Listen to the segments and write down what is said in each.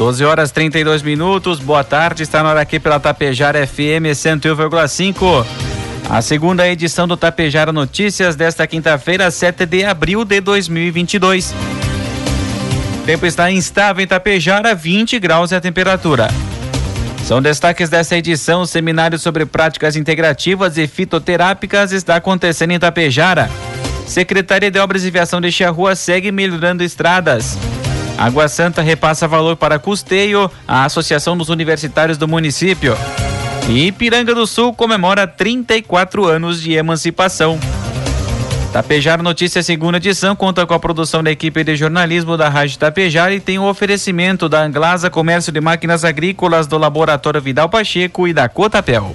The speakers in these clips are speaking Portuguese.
Doze horas 32 minutos. Boa tarde. Está na hora aqui pela Tapejara FM 101,5. A segunda edição do Tapejara Notícias desta quinta-feira, 7 de abril de 2022. O tempo está instável em Tapejara, 20 graus é a temperatura. São destaques dessa edição: o seminário sobre práticas integrativas e fitoterápicas está acontecendo em Tapejara. Secretaria de Obras e Viação de Rua segue melhorando estradas. Água Santa repassa valor para custeio à Associação dos Universitários do município. E Ipiranga do Sul comemora 34 anos de emancipação. Tapejar Notícias segunda edição conta com a produção da equipe de jornalismo da Rádio Tapejar e tem o oferecimento da Anglasa Comércio de Máquinas Agrícolas do Laboratório Vidal Pacheco e da Cotapel.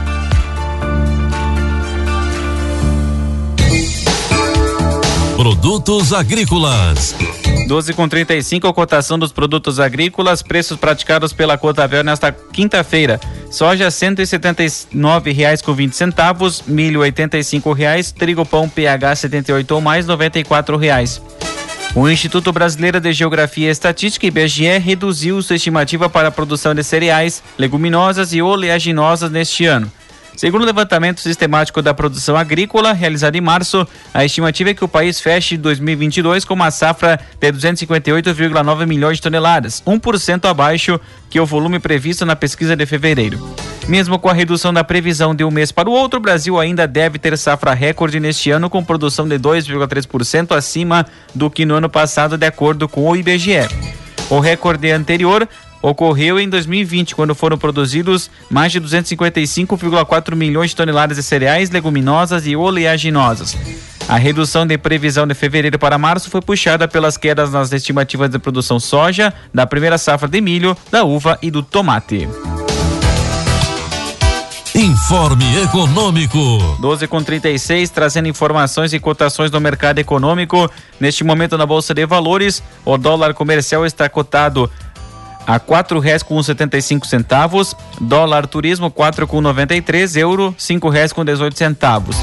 Produtos agrícolas. 12 com 35, a cotação dos produtos agrícolas, preços praticados pela Cotavel nesta quinta-feira. Soja R$ 179,20 com 20 centavos, milho R$ 85,00, trigo pão PH 78 ou mais R$ 94,00. O Instituto Brasileiro de Geografia e Estatística, IBGE, reduziu sua estimativa para a produção de cereais, leguminosas e oleaginosas neste ano. Segundo o levantamento sistemático da produção agrícola realizado em março, a estimativa é que o país feche 2022 com uma safra de 258,9 milhões de toneladas, 1% abaixo que o volume previsto na pesquisa de fevereiro. Mesmo com a redução da previsão de um mês para o outro, o Brasil ainda deve ter safra recorde neste ano com produção de 2,3% acima do que no ano passado, de acordo com o IBGE. O recorde anterior ocorreu em 2020, quando foram produzidos mais de 255,4 milhões de toneladas de cereais, leguminosas e oleaginosas. A redução de previsão de fevereiro para março foi puxada pelas quedas nas estimativas de produção soja, da primeira safra de milho, da uva e do tomate. Informe Econômico. 12 com 36, trazendo informações e cotações do mercado econômico. Neste momento na Bolsa de Valores, o dólar comercial está cotado a quatro reais com setenta e cinco centavos, dólar turismo quatro com noventa e três, euro cinco reais com dezoito centavos.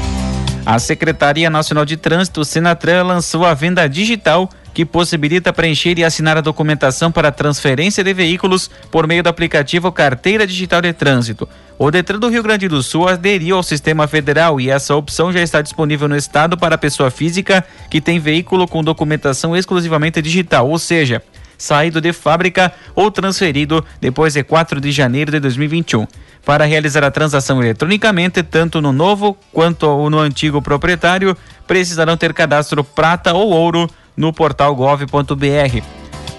A Secretaria Nacional de Trânsito, Senatran, lançou a venda digital que possibilita preencher e assinar a documentação para transferência de veículos por meio do aplicativo Carteira Digital de Trânsito. O Detran do Rio Grande do Sul aderiu ao sistema federal e essa opção já está disponível no estado para pessoa física que tem veículo com documentação exclusivamente digital, ou seja, saído de fábrica ou transferido depois de 4 de janeiro de 2021. Para realizar a transação eletronicamente, tanto no novo quanto no antigo proprietário, precisarão ter cadastro prata ou ouro no portal gov.br.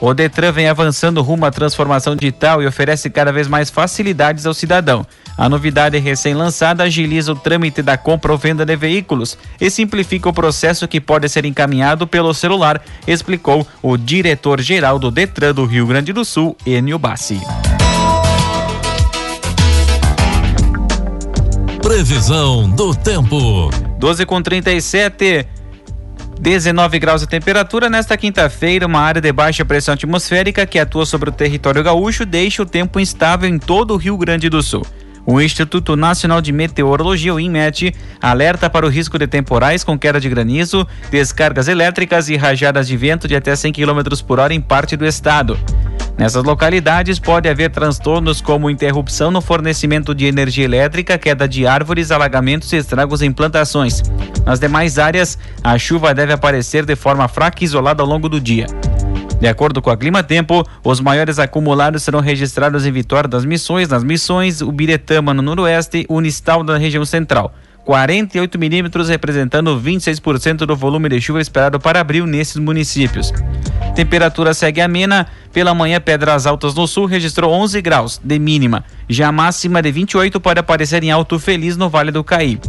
O Detran vem avançando rumo à transformação digital e oferece cada vez mais facilidades ao cidadão. A novidade recém-lançada agiliza o trâmite da compra ou venda de veículos e simplifica o processo que pode ser encaminhado pelo celular, explicou o diretor-geral do Detran do Rio Grande do Sul, Enio Bassi. Previsão do tempo. 12 com 37. 19 graus de temperatura nesta quinta-feira, uma área de baixa pressão atmosférica que atua sobre o território gaúcho deixa o tempo instável em todo o Rio Grande do Sul. O Instituto Nacional de Meteorologia, o INMET, alerta para o risco de temporais com queda de granizo, descargas elétricas e rajadas de vento de até 100 km por hora em parte do estado. Nessas localidades pode haver transtornos como interrupção no fornecimento de energia elétrica, queda de árvores, alagamentos e estragos em plantações. Nas demais áreas, a chuva deve aparecer de forma fraca e isolada ao longo do dia. De acordo com a Clima Tempo, os maiores acumulados serão registrados em Vitória das Missões, nas Missões, Ubiretama no Noroeste, Unistal na região central. 48 milímetros, representando 26% do volume de chuva esperado para abril nesses municípios. Temperatura segue amena. Pela manhã, Pedras Altas no Sul registrou 11 graus de mínima. Já máxima de 28 pode aparecer em Alto Feliz, no Vale do Caí.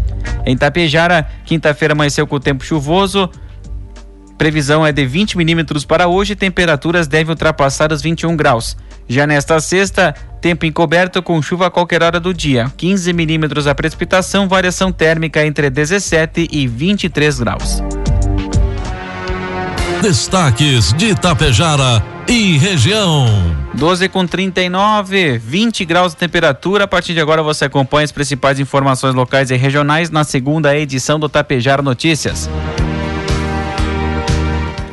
Em Tapejara, quinta-feira amanheceu com o tempo chuvoso. Previsão é de 20 milímetros para hoje. Temperaturas devem ultrapassar os 21 graus. Já nesta sexta, tempo encoberto com chuva a qualquer hora do dia. 15 milímetros a precipitação, variação térmica entre 17 e 23 graus. Destaques de Itapejara e região. 12 com 39, 20 graus de temperatura. A partir de agora você acompanha as principais informações locais e regionais na segunda edição do Tapejara Notícias.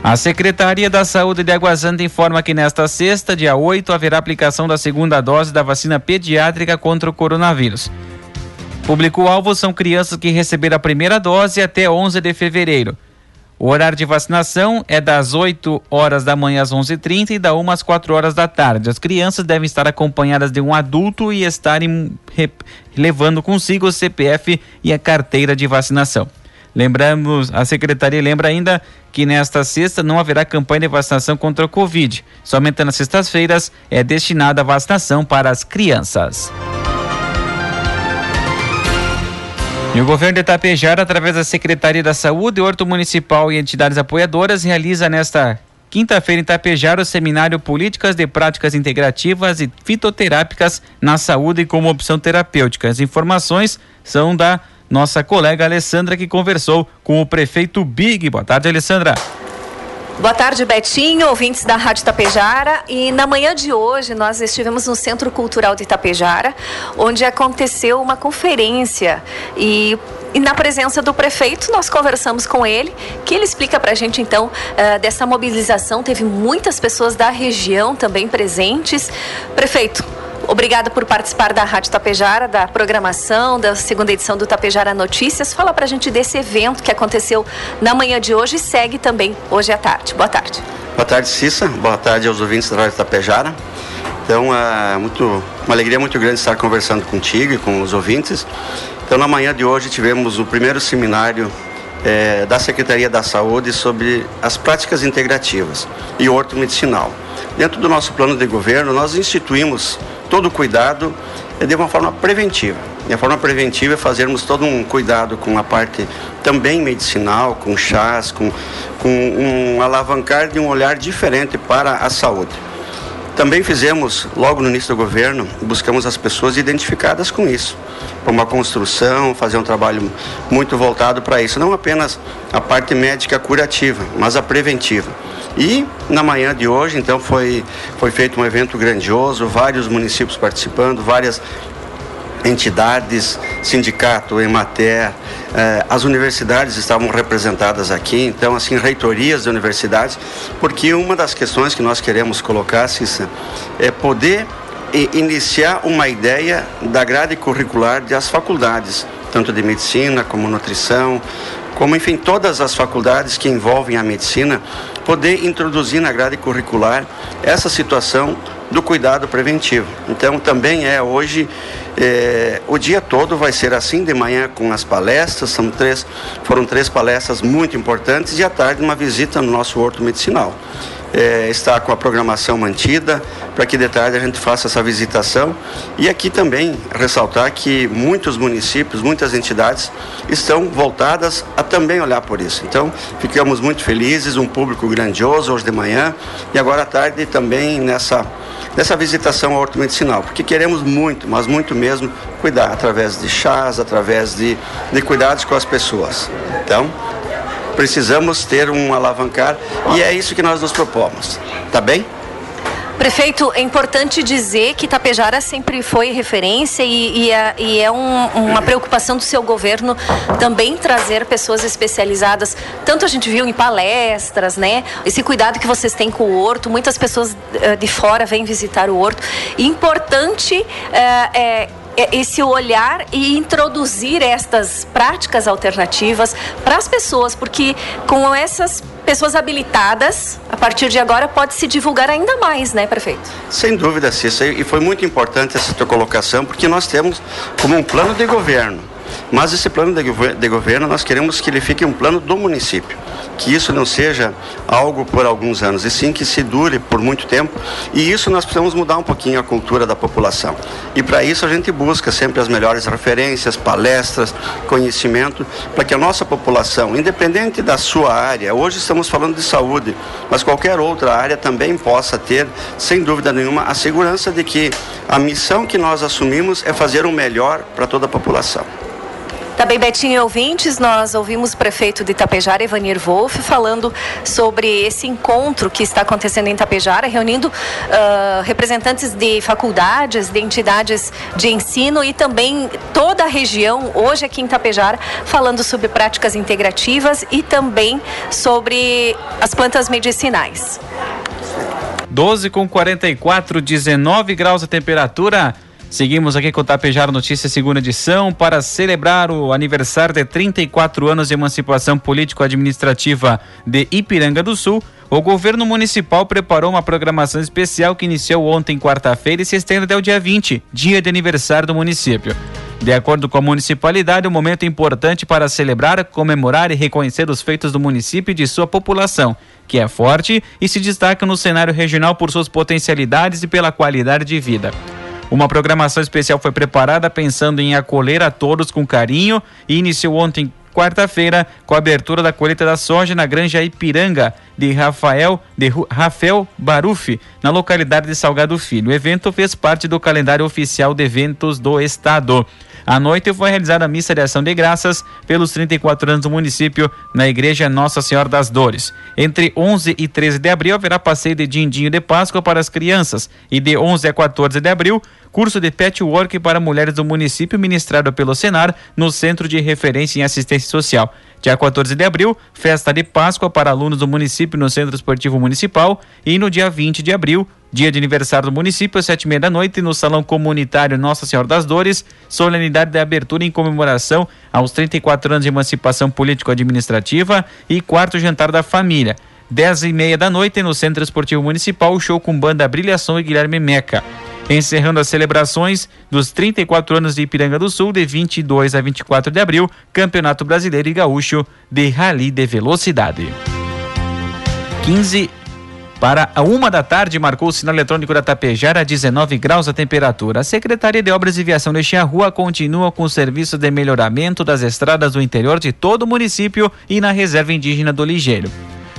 A Secretaria da Saúde de Água Santa informa que nesta sexta, dia 8, haverá aplicação da segunda dose da vacina pediátrica contra o coronavírus. Público-alvo são crianças que receberam a primeira dose até 11 de fevereiro. O horário de vacinação é das 8 horas da manhã às 11h30 e da 1 às 4 horas da tarde. As crianças devem estar acompanhadas de um adulto e estarem levando consigo o CPF e a carteira de vacinação. Lembramos, a secretaria lembra ainda que nesta sexta não haverá campanha de vacinação contra o Covid. Somente nas sextas-feiras é destinada a vacinação para as crianças. E o governo de Itapejara, através da Secretaria da Saúde, Horto Municipal e entidades apoiadoras, realiza nesta quinta-feira em Itapejara o seminário Políticas de Práticas Integrativas e Fitoterápicas na Saúde como opção terapêutica. As informações são da nossa colega Alessandra, que conversou com o prefeito Big. Boa tarde, Alessandra. Boa tarde, Betinho, ouvintes da Rádio Itapejara. E na manhã de hoje nós estivemos no Centro Cultural de Itapejara, onde aconteceu uma conferência e e na presença do prefeito, nós conversamos com ele, que ele explica para a gente então uh, dessa mobilização. Teve muitas pessoas da região também presentes. Prefeito, Obrigada por participar da Rádio Tapejara, da programação da segunda edição do Tapejara Notícias. Fala pra gente desse evento que aconteceu na manhã de hoje e segue também hoje à tarde. Boa tarde. Boa tarde, Cissa. Boa tarde aos ouvintes da Rádio Tapejara. Então, é muito, uma alegria muito grande estar conversando contigo e com os ouvintes. Então, na manhã de hoje tivemos o primeiro seminário é, da Secretaria da Saúde sobre as práticas integrativas e orto medicinal. Dentro do nosso plano de governo, nós instituímos todo o cuidado é de uma forma preventiva. E a forma preventiva é fazermos todo um cuidado com a parte também medicinal, com chás, com, com um alavancar de um olhar diferente para a saúde. Também fizemos, logo no início do governo, buscamos as pessoas identificadas com isso, para uma construção, fazer um trabalho muito voltado para isso, não apenas a parte médica curativa, mas a preventiva. E na manhã de hoje, então, foi, foi feito um evento grandioso, vários municípios participando, várias entidades, sindicato, Emater, eh, as universidades estavam representadas aqui, então, assim, reitorias de universidades, porque uma das questões que nós queremos colocar, Cissa, é poder iniciar uma ideia da grade curricular das faculdades, tanto de medicina como nutrição, como enfim todas as faculdades que envolvem a medicina, poder introduzir na grade curricular essa situação do cuidado preventivo. Então também é hoje é, o dia todo vai ser assim de manhã com as palestras, são três, foram três palestras muito importantes e à tarde uma visita no nosso horto medicinal é, está com a programação mantida, para que de tarde a gente faça essa visitação. E aqui também ressaltar que muitos municípios, muitas entidades estão voltadas a também olhar por isso. Então, ficamos muito felizes, um público grandioso hoje de manhã e agora à tarde também nessa, nessa visitação ao horto medicinal, porque queremos muito, mas muito mesmo, cuidar através de chás, através de, de cuidados com as pessoas. Então, precisamos ter um alavancar e é isso que nós nos propomos. Tá bem? Prefeito, é importante dizer que Tapejara sempre foi referência e, e é, e é um, uma preocupação do seu governo também trazer pessoas especializadas. Tanto a gente viu em palestras, né? Esse cuidado que vocês têm com o horto, muitas pessoas uh, de fora vêm visitar o horto. importante é é, esse olhar e introduzir estas práticas alternativas para as pessoas, porque com essas pessoas habilitadas, a partir de agora pode se divulgar ainda mais, né, prefeito? Sem dúvida, Cícera, e foi muito importante essa tua colocação, porque nós temos como um plano de governo mas esse plano de, de governo, nós queremos que ele fique um plano do município, que isso não seja algo por alguns anos, e sim que se dure por muito tempo. E isso nós precisamos mudar um pouquinho a cultura da população. E para isso a gente busca sempre as melhores referências, palestras, conhecimento, para que a nossa população, independente da sua área, hoje estamos falando de saúde, mas qualquer outra área também possa ter, sem dúvida nenhuma, a segurança de que a missão que nós assumimos é fazer o melhor para toda a população. Também, Betinho ouvintes, nós ouvimos o prefeito de Itapejara, Evanir Wolff, falando sobre esse encontro que está acontecendo em Itapejara, reunindo uh, representantes de faculdades, de entidades de ensino e também toda a região, hoje aqui em Itapejara, falando sobre práticas integrativas e também sobre as plantas medicinais. 12 com 44, 19 graus a temperatura. Seguimos aqui com o Tapejara Notícias, segunda edição, para celebrar o aniversário de 34 anos de emancipação político-administrativa de Ipiranga do Sul. O governo municipal preparou uma programação especial que iniciou ontem, quarta-feira, e se estende até o dia 20, dia de aniversário do município. De acordo com a municipalidade, um momento importante para celebrar, comemorar e reconhecer os feitos do município e de sua população, que é forte e se destaca no cenário regional por suas potencialidades e pela qualidade de vida. Uma programação especial foi preparada pensando em acolher a todos com carinho e iniciou ontem, quarta-feira, com a abertura da colheita da soja na Granja Ipiranga de Rafael de Rafael Barufi, na localidade de Salgado Filho. O evento fez parte do calendário oficial de eventos do estado. À noite foi realizada a missa de ação de graças pelos 34 anos do município na Igreja Nossa Senhora das Dores. Entre 11 e 13 de abril haverá passeio de dindinho de Páscoa para as crianças e de 11 a 14 de abril curso de patchwork para mulheres do município ministrado pelo Senar no Centro de Referência em Assistência Social. Dia 14 de abril, festa de Páscoa para alunos do município no Centro Esportivo Municipal e no dia 20 de abril, dia de aniversário do município, às sete e meia da noite, no Salão Comunitário Nossa Senhora das Dores, solenidade de abertura em comemoração aos 34 anos de emancipação político-administrativa e quarto jantar da família. Dez e meia da noite, no Centro Esportivo Municipal, show com banda Brilhação e Guilherme Meca encerrando as celebrações dos 34 anos de Ipiranga do Sul, de 22 a 24 de abril, Campeonato Brasileiro e Gaúcho de Rally de Velocidade. 15 para a uma da tarde, marcou o sinal eletrônico da Tapejara, 19 graus a temperatura. A Secretaria de Obras e Viação de Rua continua com o serviço de melhoramento das estradas do interior de todo o município e na reserva indígena do Ligeiro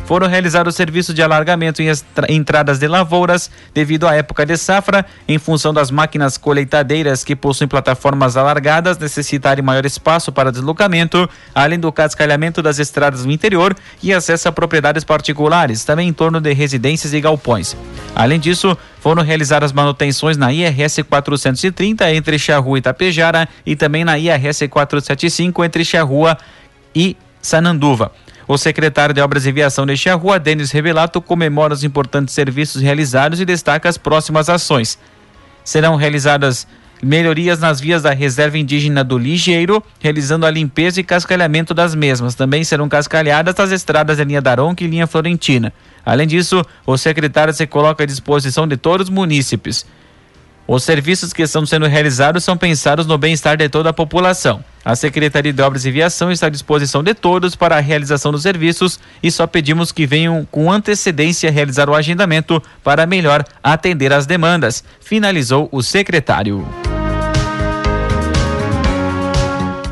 foram realizados serviços de alargamento em entradas de lavouras devido à época de safra, em função das máquinas colheitadeiras que possuem plataformas alargadas necessitarem maior espaço para deslocamento, além do cascalhamento das estradas no interior e acesso a propriedades particulares, também em torno de residências e galpões. Além disso, foram realizadas manutenções na IRS 430 entre Charrua e Itapejara e também na IRS 475 entre Charrua e Sananduva. O secretário de Obras e Viação de Rua, Denis Revelato, comemora os importantes serviços realizados e destaca as próximas ações. Serão realizadas melhorias nas vias da reserva indígena do Ligeiro, realizando a limpeza e cascalhamento das mesmas. Também serão cascalhadas as estradas da linha Daronco e linha Florentina. Além disso, o secretário se coloca à disposição de todos os munícipes. Os serviços que estão sendo realizados são pensados no bem-estar de toda a população. A Secretaria de Obras e Viação está à disposição de todos para a realização dos serviços e só pedimos que venham com antecedência realizar o agendamento para melhor atender às demandas, finalizou o secretário.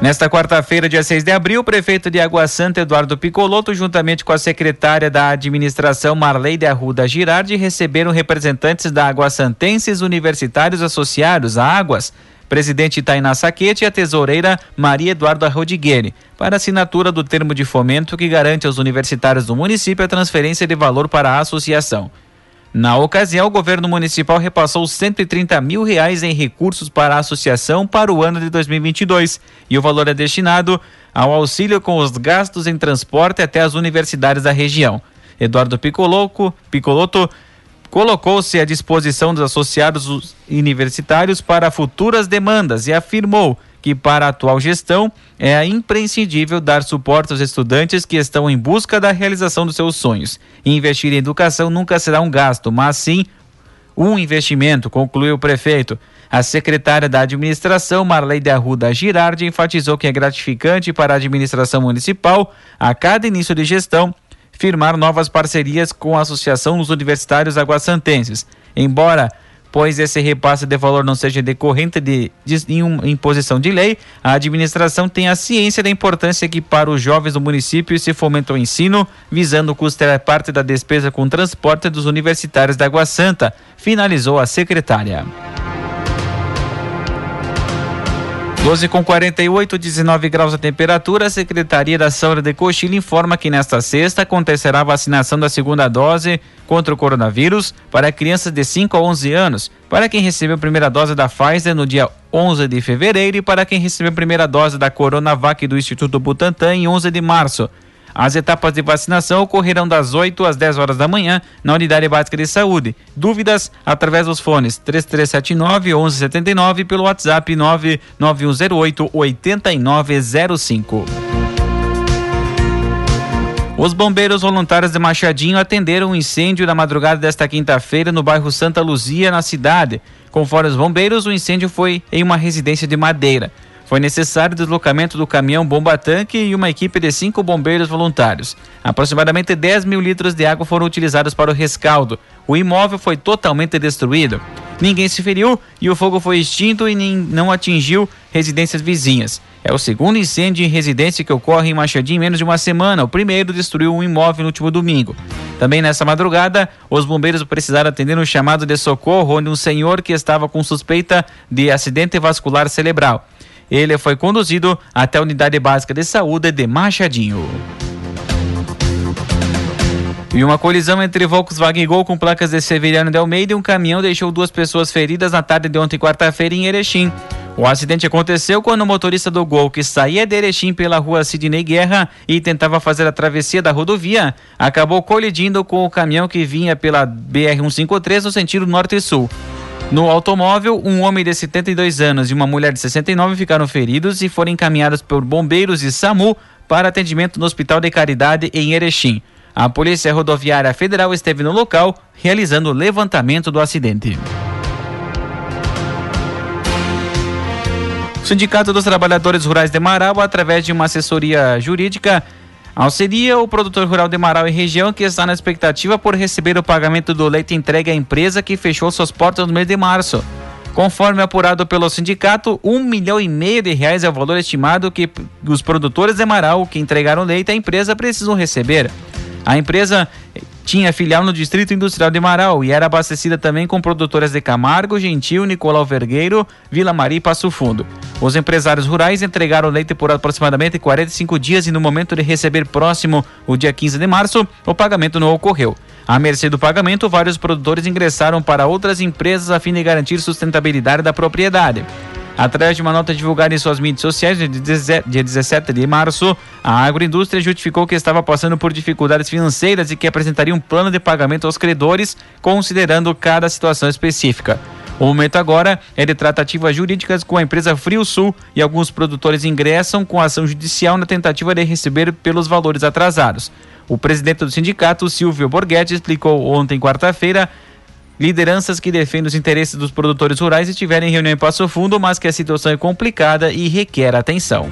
Nesta quarta-feira, dia 6 de abril, o prefeito de Água Santa, Eduardo Picoloto, juntamente com a secretária da administração, Marley de Arruda Girardi, receberam representantes da Água Santenses Universitários Associados a Águas, presidente Tainá Saquete e a tesoureira Maria Eduarda Rodigueri, para assinatura do termo de fomento que garante aos universitários do município a transferência de valor para a associação. Na ocasião, o governo municipal repassou 130 mil reais em recursos para a associação para o ano de 2022 e o valor é destinado ao auxílio com os gastos em transporte até as universidades da região. Eduardo Picoloco, Picoloto colocou-se à disposição dos associados universitários para futuras demandas e afirmou que para a atual gestão é imprescindível dar suporte aos estudantes que estão em busca da realização dos seus sonhos. Investir em educação nunca será um gasto, mas sim um investimento, concluiu o prefeito. A secretária da administração, Marley de Arruda Girardi, enfatizou que é gratificante para a administração municipal, a cada início de gestão, firmar novas parcerias com a Associação dos Universitários Aguassantenses. Embora pois esse repasse de valor não seja decorrente de, de, de imposição de lei, a administração tem a ciência da importância que para os jovens do município se fomenta o ensino, visando custear parte da despesa com transporte dos universitários da Água Santa, finalizou a secretária. 12 com 48, 19 graus a temperatura. A Secretaria da Saúde de Cochilha informa que nesta sexta acontecerá a vacinação da segunda dose contra o coronavírus para crianças de 5 a 11 anos. Para quem recebeu a primeira dose da Pfizer no dia 11 de fevereiro e para quem recebeu a primeira dose da Coronavac do Instituto Butantan em 11 de março. As etapas de vacinação ocorrerão das 8 às 10 horas da manhã na Unidade Básica de Saúde. Dúvidas através dos fones 3379 1179 pelo WhatsApp 99108 8905. Os bombeiros voluntários de Machadinho atenderam um incêndio na madrugada desta quinta-feira no bairro Santa Luzia, na cidade. Conforme os bombeiros, o incêndio foi em uma residência de madeira. Foi necessário o deslocamento do caminhão bomba-tanque e uma equipe de cinco bombeiros voluntários. Aproximadamente 10 mil litros de água foram utilizados para o rescaldo. O imóvel foi totalmente destruído. Ninguém se feriu e o fogo foi extinto e não atingiu residências vizinhas. É o segundo incêndio em residência que ocorre em Machadinho em menos de uma semana. O primeiro destruiu um imóvel no último domingo. Também nessa madrugada, os bombeiros precisaram atender um chamado de socorro onde um senhor que estava com suspeita de acidente vascular cerebral. Ele foi conduzido até a unidade básica de saúde de Machadinho. E uma colisão entre Volkswagen e Gol com placas de Severiano de Almeida e um caminhão deixou duas pessoas feridas na tarde de ontem, quarta-feira, em Erechim. O acidente aconteceu quando o motorista do Gol, que saía de Erechim pela rua Sidney Guerra e tentava fazer a travessia da rodovia, acabou colidindo com o caminhão que vinha pela BR-153 no sentido norte e sul. No automóvel, um homem de 72 anos e uma mulher de 69 ficaram feridos e foram encaminhados por bombeiros e SAMU para atendimento no Hospital de Caridade em Erechim. A Polícia Rodoviária Federal esteve no local realizando o levantamento do acidente. O Sindicato dos Trabalhadores Rurais de Marau, através de uma assessoria jurídica, Auxilia o produtor rural de Marau e região que está na expectativa por receber o pagamento do leite entregue à empresa que fechou suas portas no mês de março. Conforme apurado pelo sindicato, um milhão e meio de reais é o valor estimado que os produtores de Marau que entregaram leite à empresa precisam receber. A empresa tinha filial no Distrito Industrial de Marau e era abastecida também com produtoras de Camargo, Gentil, Nicolau Vergueiro, Vila Maria e Passo Fundo. Os empresários rurais entregaram leite por aproximadamente 45 dias e no momento de receber próximo o dia 15 de março, o pagamento não ocorreu. À mercê do pagamento, vários produtores ingressaram para outras empresas a fim de garantir sustentabilidade da propriedade. Através de uma nota divulgada em suas mídias sociais, dia 17 de março, a agroindústria justificou que estava passando por dificuldades financeiras e que apresentaria um plano de pagamento aos credores, considerando cada situação específica. O momento agora é de tratativas jurídicas com a empresa Frio Sul e alguns produtores ingressam com ação judicial na tentativa de receber pelos valores atrasados. O presidente do sindicato, Silvio Borghetti, explicou ontem, quarta-feira, lideranças que defendem os interesses dos produtores rurais estiverem em reunião em Passo Fundo, mas que a situação é complicada e requer atenção.